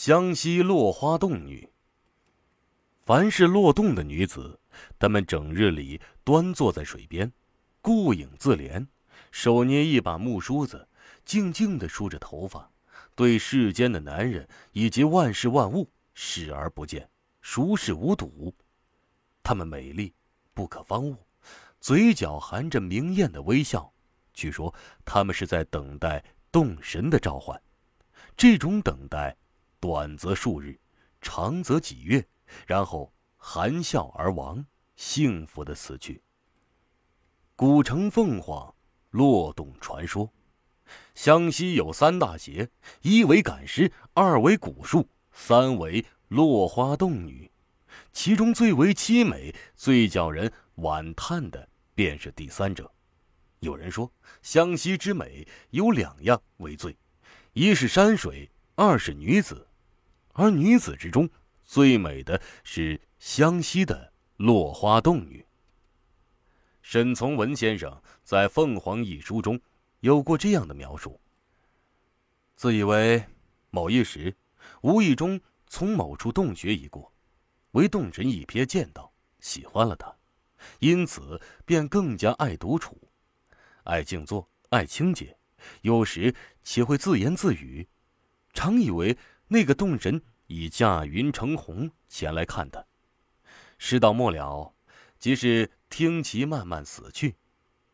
湘西落花洞女。凡是落洞的女子，她们整日里端坐在水边，顾影自怜，手捏一把木梳子，静静的梳着头发，对世间的男人以及万事万物视而不见，熟视无睹。她们美丽，不可方物，嘴角含着明艳的微笑。据说她们是在等待洞神的召唤，这种等待。短则数日，长则几月，然后含笑而亡，幸福的死去。古城凤凰，落洞传说。湘西有三大邪：一为赶尸，二为蛊术，三为落花洞女。其中最为凄美、最叫人惋叹的，便是第三者。有人说，湘西之美有两样为最：一是山水，二是女子。而女子之中，最美的是湘西的落花洞女。沈从文先生在《凤凰》一书中有过这样的描述：自以为某一时，无意中从某处洞穴一过，为洞神一瞥见到，喜欢了他，因此便更加爱独处，爱静坐，爱清洁，有时且会自言自语，常以为。那个洞神已驾云成虹前来看他，事到末了，即是听其慢慢死去，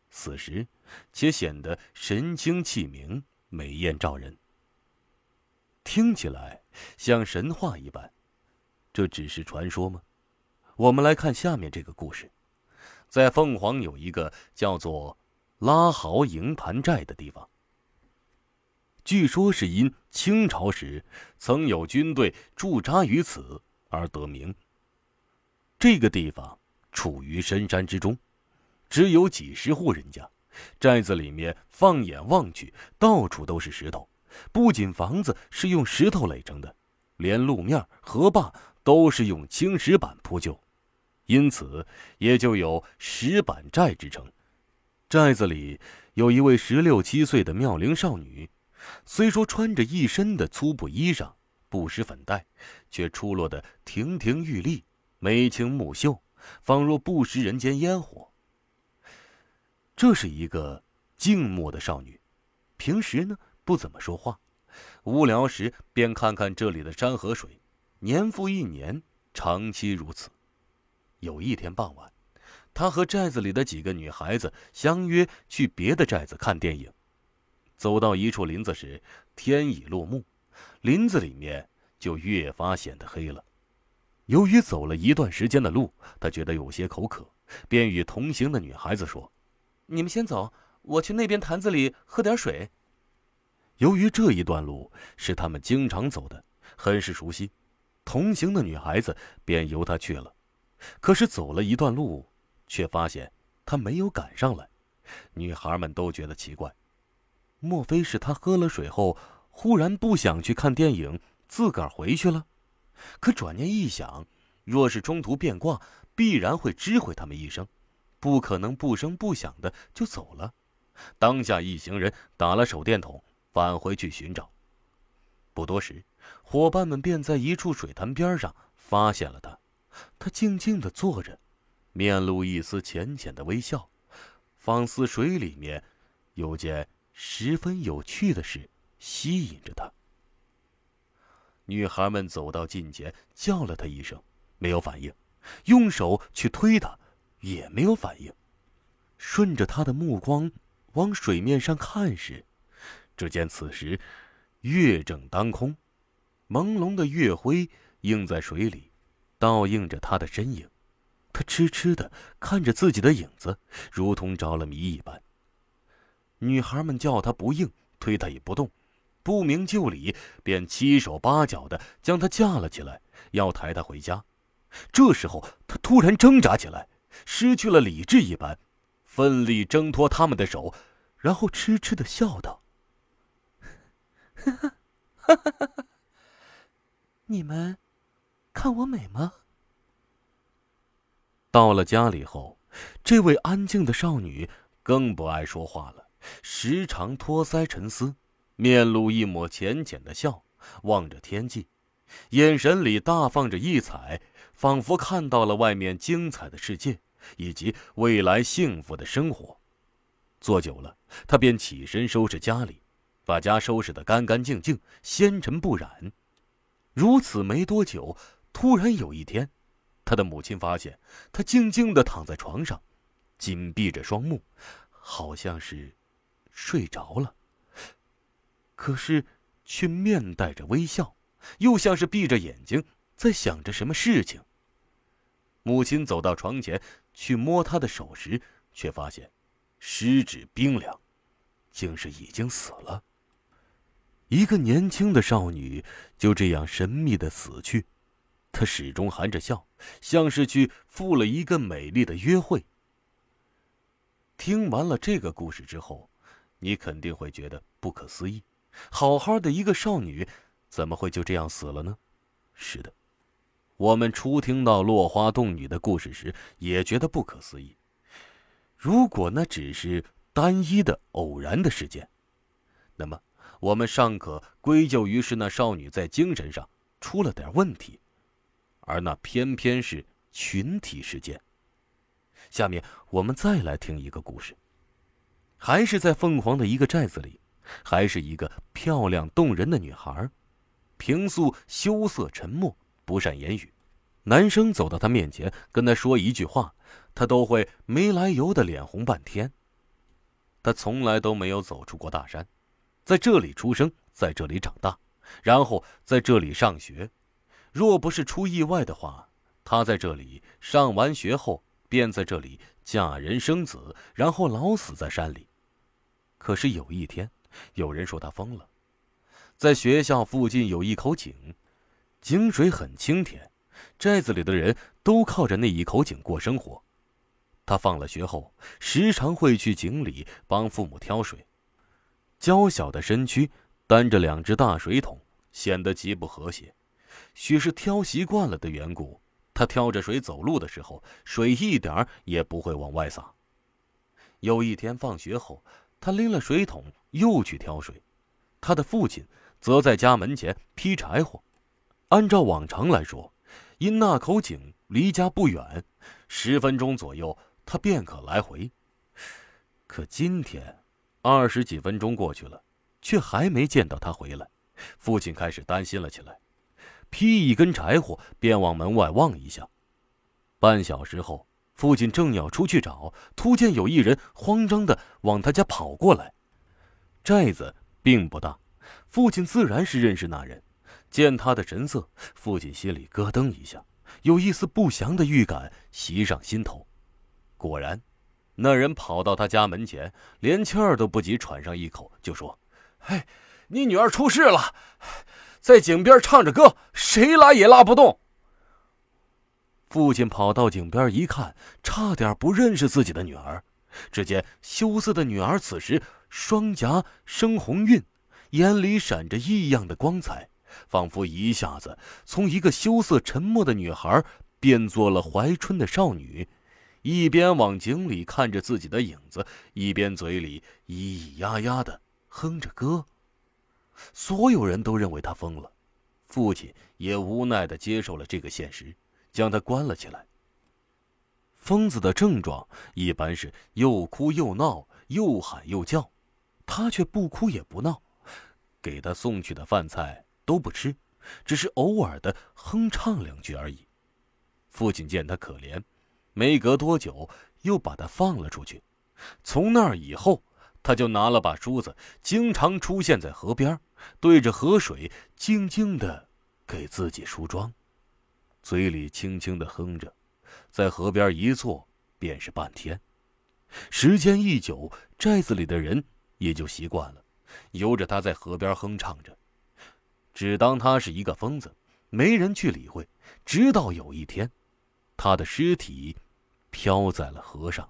死时，且显得神清气明、美艳照人。听起来像神话一般，这只是传说吗？我们来看下面这个故事，在凤凰有一个叫做拉豪营盘寨的地方。据说是因清朝时曾有军队驻扎于此而得名。这个地方处于深山之中，只有几十户人家，寨子里面放眼望去，到处都是石头。不仅房子是用石头垒成的，连路面、河坝都是用青石板铺就，因此也就有石板寨之称。寨子里有一位十六七岁的妙龄少女。虽说穿着一身的粗布衣裳，不施粉黛，却出落得亭亭玉立，眉清目秀，仿若不食人间烟火。这是一个静默的少女，平时呢不怎么说话，无聊时便看看这里的山河水，年复一年，长期如此。有一天傍晚，她和寨子里的几个女孩子相约去别的寨子看电影。走到一处林子时，天已落幕，林子里面就越发显得黑了。由于走了一段时间的路，他觉得有些口渴，便与同行的女孩子说：“你们先走，我去那边坛子里喝点水。”由于这一段路是他们经常走的，很是熟悉，同行的女孩子便由他去了。可是走了一段路，却发现他没有赶上来，女孩们都觉得奇怪。莫非是他喝了水后，忽然不想去看电影，自个儿回去了？可转念一想，若是中途变卦，必然会知会他们一声，不可能不声不响的就走了。当下一行人打了手电筒，返回去寻找。不多时，伙伴们便在一处水潭边上发现了他。他静静的坐着，面露一丝浅浅的微笑，仿似水里面有件。十分有趣的事吸引着他。女孩们走到近前，叫了他一声，没有反应；用手去推他，也没有反应。顺着他的目光往水面上看时，只见此时月正当空，朦胧的月辉映在水里，倒映着他的身影。他痴痴的看着自己的影子，如同着了迷一般。女孩们叫他不应，推他也不动，不明就里，便七手八脚的将他架了起来，要抬他回家。这时候，他突然挣扎起来，失去了理智一般，奋力挣脱他们的手，然后痴痴的笑道：“哈哈，哈哈哈哈！你们看我美吗？”到了家里后，这位安静的少女更不爱说话了。时常托腮沉思，面露一抹浅浅的笑，望着天际，眼神里大放着异彩，仿佛看到了外面精彩的世界以及未来幸福的生活。坐久了，他便起身收拾家里，把家收拾得干干净净、纤尘不染。如此没多久，突然有一天，他的母亲发现他静静地躺在床上，紧闭着双目，好像是睡着了。可是，却面带着微笑，又像是闭着眼睛在想着什么事情。母亲走到床前去摸他的手时，却发现十指冰凉，竟是已经死了。一个年轻的少女就这样神秘的死去，她始终含着笑，像是去赴了一个美丽的约会。听完了这个故事之后，你肯定会觉得不可思议：好好的一个少女，怎么会就这样死了呢？是的，我们初听到落花洞女的故事时，也觉得不可思议。如果那只是单一的偶然的事件，那么……我们尚可归咎于是那少女在精神上出了点问题，而那偏偏是群体事件。下面我们再来听一个故事，还是在凤凰的一个寨子里，还是一个漂亮动人的女孩，平素羞涩沉默，不善言语。男生走到她面前跟她说一句话，她都会没来由的脸红半天。她从来都没有走出过大山。在这里出生，在这里长大，然后在这里上学。若不是出意外的话，他在这里上完学后，便在这里嫁人生子，然后老死在山里。可是有一天，有人说他疯了。在学校附近有一口井，井水很清甜，寨子里的人都靠着那一口井过生活。他放了学后，时常会去井里帮父母挑水。娇小的身躯担着两只大水桶，显得极不和谐。许是挑习惯了的缘故，他挑着水走路的时候，水一点儿也不会往外洒。有一天放学后，他拎了水桶又去挑水，他的父亲则在家门前劈柴火。按照往常来说，因那口井离家不远，十分钟左右他便可来回。可今天。二十几分钟过去了，却还没见到他回来，父亲开始担心了起来，劈一根柴火便往门外望一下。半小时后，父亲正要出去找，突见有一人慌张的往他家跑过来。寨子并不大，父亲自然是认识那人。见他的神色，父亲心里咯噔一下，有一丝不祥的预感袭上心头。果然。那人跑到他家门前，连气儿都不及喘上一口，就说：“嘿，你女儿出事了，在井边唱着歌，谁拉也拉不动。”父亲跑到井边一看，差点不认识自己的女儿。只见羞涩的女儿此时双颊生红晕，眼里闪着异样的光彩，仿佛一下子从一个羞涩沉默的女孩变作了怀春的少女。一边往井里看着自己的影子，一边嘴里咿咿呀呀的哼着歌。所有人都认为他疯了，父亲也无奈的接受了这个现实，将他关了起来。疯子的症状一般是又哭又闹，又喊又叫，他却不哭也不闹，给他送去的饭菜都不吃，只是偶尔的哼唱两句而已。父亲见他可怜。没隔多久，又把他放了出去。从那儿以后，他就拿了把梳子，经常出现在河边，对着河水静静的给自己梳妆，嘴里轻轻的哼着，在河边一坐便是半天。时间一久，寨子里的人也就习惯了，由着他在河边哼唱着，只当他是一个疯子，没人去理会。直到有一天，他的尸体。飘在了河上。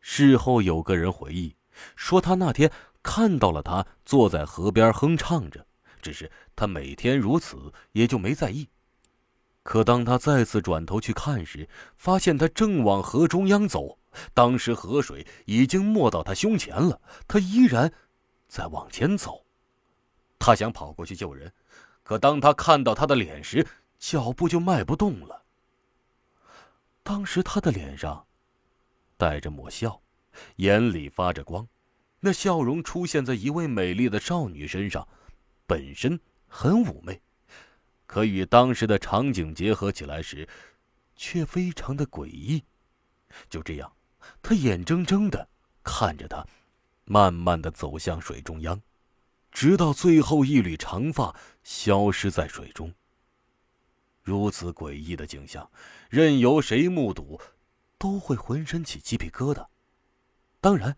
事后有个人回忆说，他那天看到了他坐在河边哼唱着，只是他每天如此，也就没在意。可当他再次转头去看时，发现他正往河中央走。当时河水已经没到他胸前了，他依然在往前走。他想跑过去救人，可当他看到他的脸时，脚步就迈不动了。当时他的脸上带着抹笑，眼里发着光，那笑容出现在一位美丽的少女身上，本身很妩媚，可与当时的场景结合起来时，却非常的诡异。就这样，他眼睁睁的看着他，慢慢的走向水中央。直到最后一缕长发消失在水中。如此诡异的景象，任由谁目睹，都会浑身起鸡皮疙瘩。当然，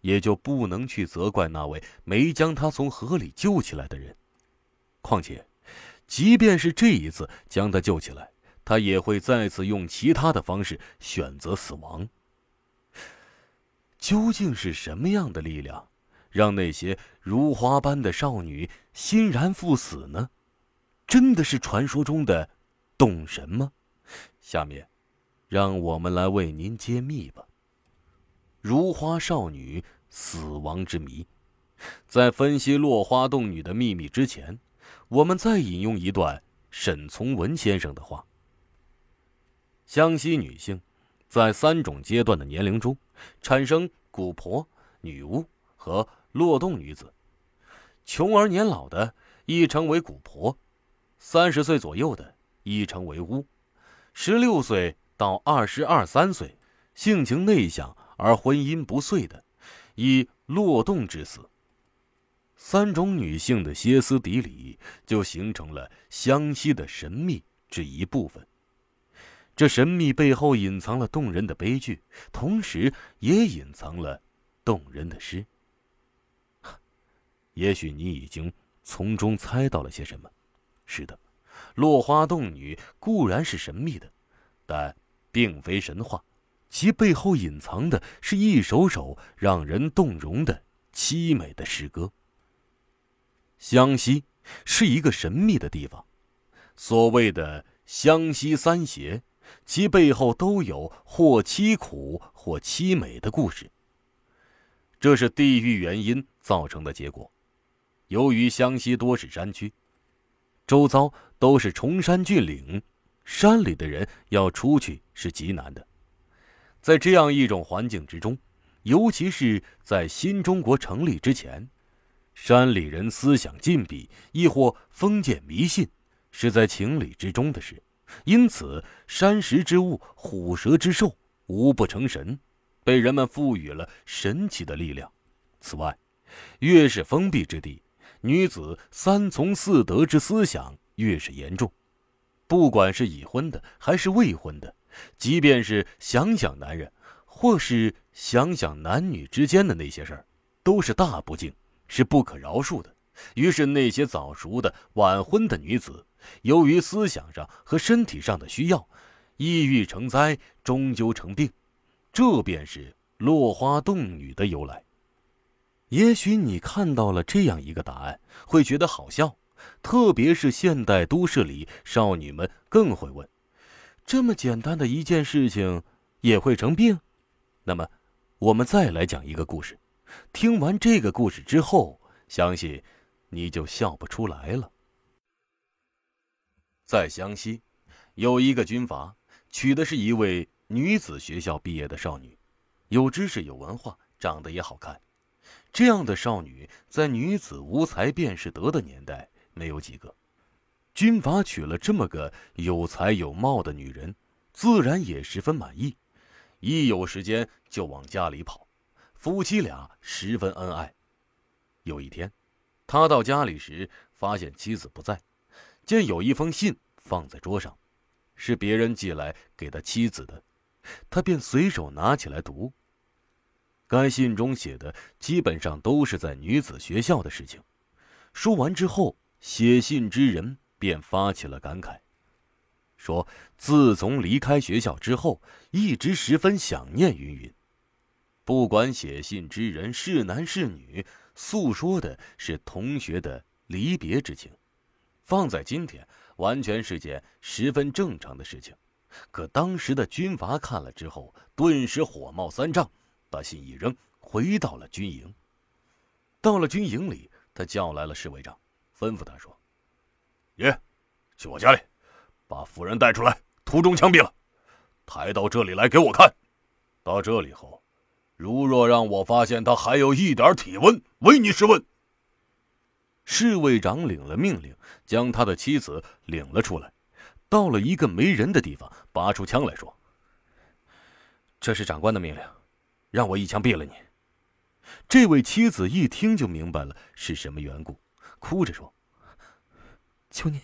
也就不能去责怪那位没将他从河里救起来的人。况且，即便是这一次将他救起来，他也会再次用其他的方式选择死亡。究竟是什么样的力量？让那些如花般的少女欣然赴死呢？真的是传说中的动神吗？下面，让我们来为您揭秘吧。如花少女死亡之谜，在分析落花洞女的秘密之前，我们再引用一段沈从文先生的话：湘西女性在三种阶段的年龄中，产生蛊婆、女巫和。落洞女子，穷而年老的亦称为蛊婆，三十岁左右的亦称为巫，十六岁到二十二三岁，性情内向而婚姻不遂的，以落洞之死。三种女性的歇斯底里，就形成了湘西的神秘之一部分。这神秘背后隐藏了动人的悲剧，同时也隐藏了动人的诗。也许你已经从中猜到了些什么。是的，落花洞女固然是神秘的，但并非神话，其背后隐藏的是一首首让人动容的凄美的诗歌。湘西是一个神秘的地方，所谓的湘西三邪，其背后都有或凄苦或凄美的故事。这是地域原因造成的结果。由于湘西多是山区，周遭都是崇山峻岭，山里的人要出去是极难的。在这样一种环境之中，尤其是在新中国成立之前，山里人思想禁闭，亦或封建迷信，是在情理之中的事。因此，山石之物、虎蛇之兽，无不成神，被人们赋予了神奇的力量。此外，越是封闭之地，女子三从四德之思想越是严重，不管是已婚的还是未婚的，即便是想想男人，或是想想男女之间的那些事儿，都是大不敬，是不可饶恕的。于是那些早熟的晚婚的女子，由于思想上和身体上的需要，抑郁成灾，终究成病，这便是落花洞女的由来。也许你看到了这样一个答案，会觉得好笑，特别是现代都市里少女们更会问：这么简单的一件事情也会成病？那么，我们再来讲一个故事。听完这个故事之后，相信你就笑不出来了。在湘西，有一个军阀，娶的是一位女子学校毕业的少女，有知识、有文化，长得也好看。这样的少女，在女子无才便是德的年代，没有几个。军阀娶了这么个有才有貌的女人，自然也十分满意，一有时间就往家里跑，夫妻俩十分恩爱。有一天，他到家里时，发现妻子不在，见有一封信放在桌上，是别人寄来给他妻子的，他便随手拿起来读。该信中写的基本上都是在女子学校的事情。说完之后，写信之人便发起了感慨，说自从离开学校之后，一直十分想念云云。不管写信之人是男是女，诉说的是同学的离别之情，放在今天完全是件十分正常的事情。可当时的军阀看了之后，顿时火冒三丈。把信一扔，回到了军营。到了军营里，他叫来了侍卫长，吩咐他说：“你，去我家里，把夫人带出来，途中枪毙了，抬到这里来给我看。到这里后，如若让我发现他还有一点体温，唯你是问。”侍卫长领了命令，将他的妻子领了出来，到了一个没人的地方，拔出枪来说：“这是长官的命令，让我一枪毙了你。”这位妻子一听就明白了是什么缘故，哭着说：“求你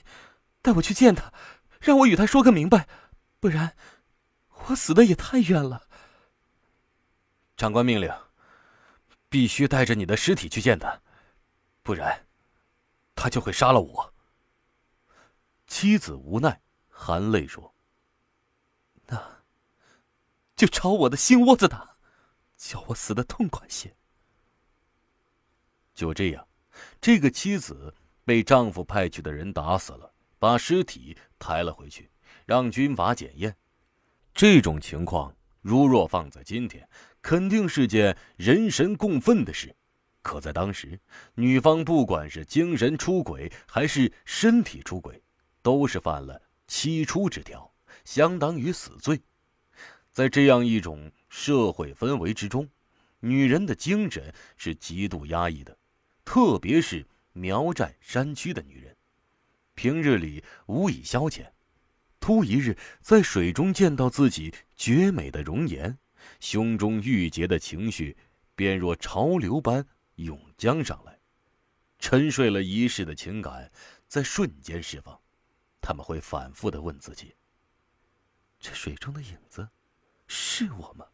带我去见他，让我与他说个明白，不然我死的也太冤了。”长官命令，必须带着你的尸体去见他，不然。他就会杀了我。妻子无奈，含泪说：“那，就朝我的心窝子打，叫我死的痛快些。”就这样，这个妻子被丈夫派去的人打死了，把尸体抬了回去，让军阀检验。这种情况，如若放在今天，肯定是件人神共愤的事。可在当时，女方不管是精神出轨还是身体出轨，都是犯了七出之条，相当于死罪。在这样一种社会氛围之中，女人的精神是极度压抑的，特别是苗寨山区的女人，平日里无以消遣，突一日在水中见到自己绝美的容颜，胸中郁结的情绪便若潮流般。涌江上来，沉睡了一世的情感在瞬间释放。他们会反复的问自己：这水中的影子，是我吗？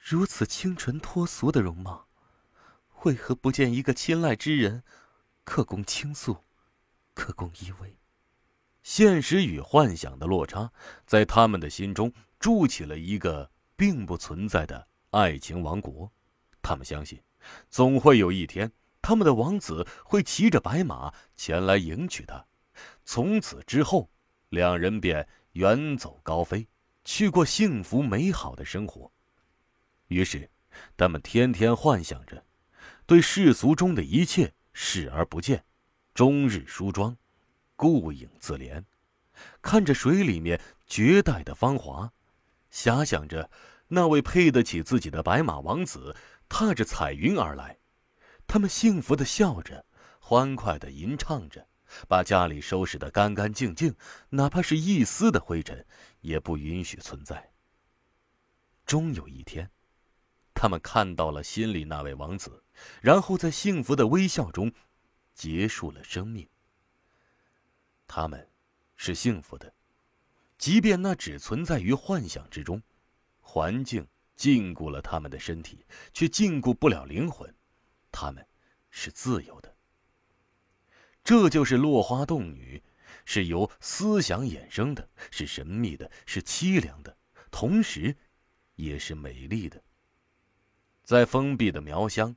如此清纯脱俗的容貌，为何不见一个亲赖之人，可供倾诉，可供依偎？现实与幻想的落差，在他们的心中筑起了一个并不存在的爱情王国。他们相信。总会有一天，他们的王子会骑着白马前来迎娶她。从此之后，两人便远走高飞，去过幸福美好的生活。于是，他们天天幻想着，对世俗中的一切视而不见，终日梳妆，顾影自怜，看着水里面绝代的芳华，遐想着那位配得起自己的白马王子。踏着彩云而来，他们幸福的笑着，欢快的吟唱着，把家里收拾得干干净净，哪怕是一丝的灰尘，也不允许存在。终有一天，他们看到了心里那位王子，然后在幸福的微笑中，结束了生命。他们，是幸福的，即便那只存在于幻想之中，环境。禁锢了他们的身体，却禁锢不了灵魂。他们，是自由的。这就是落花洞女，是由思想衍生的，是神秘的，是凄凉的，同时，也是美丽的。在封闭的苗乡，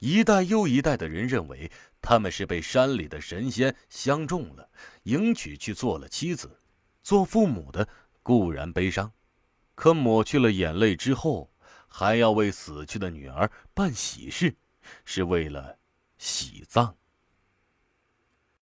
一代又一代的人认为他们是被山里的神仙相中了，迎娶去做了妻子。做父母的固然悲伤。可抹去了眼泪之后，还要为死去的女儿办喜事，是为了喜葬。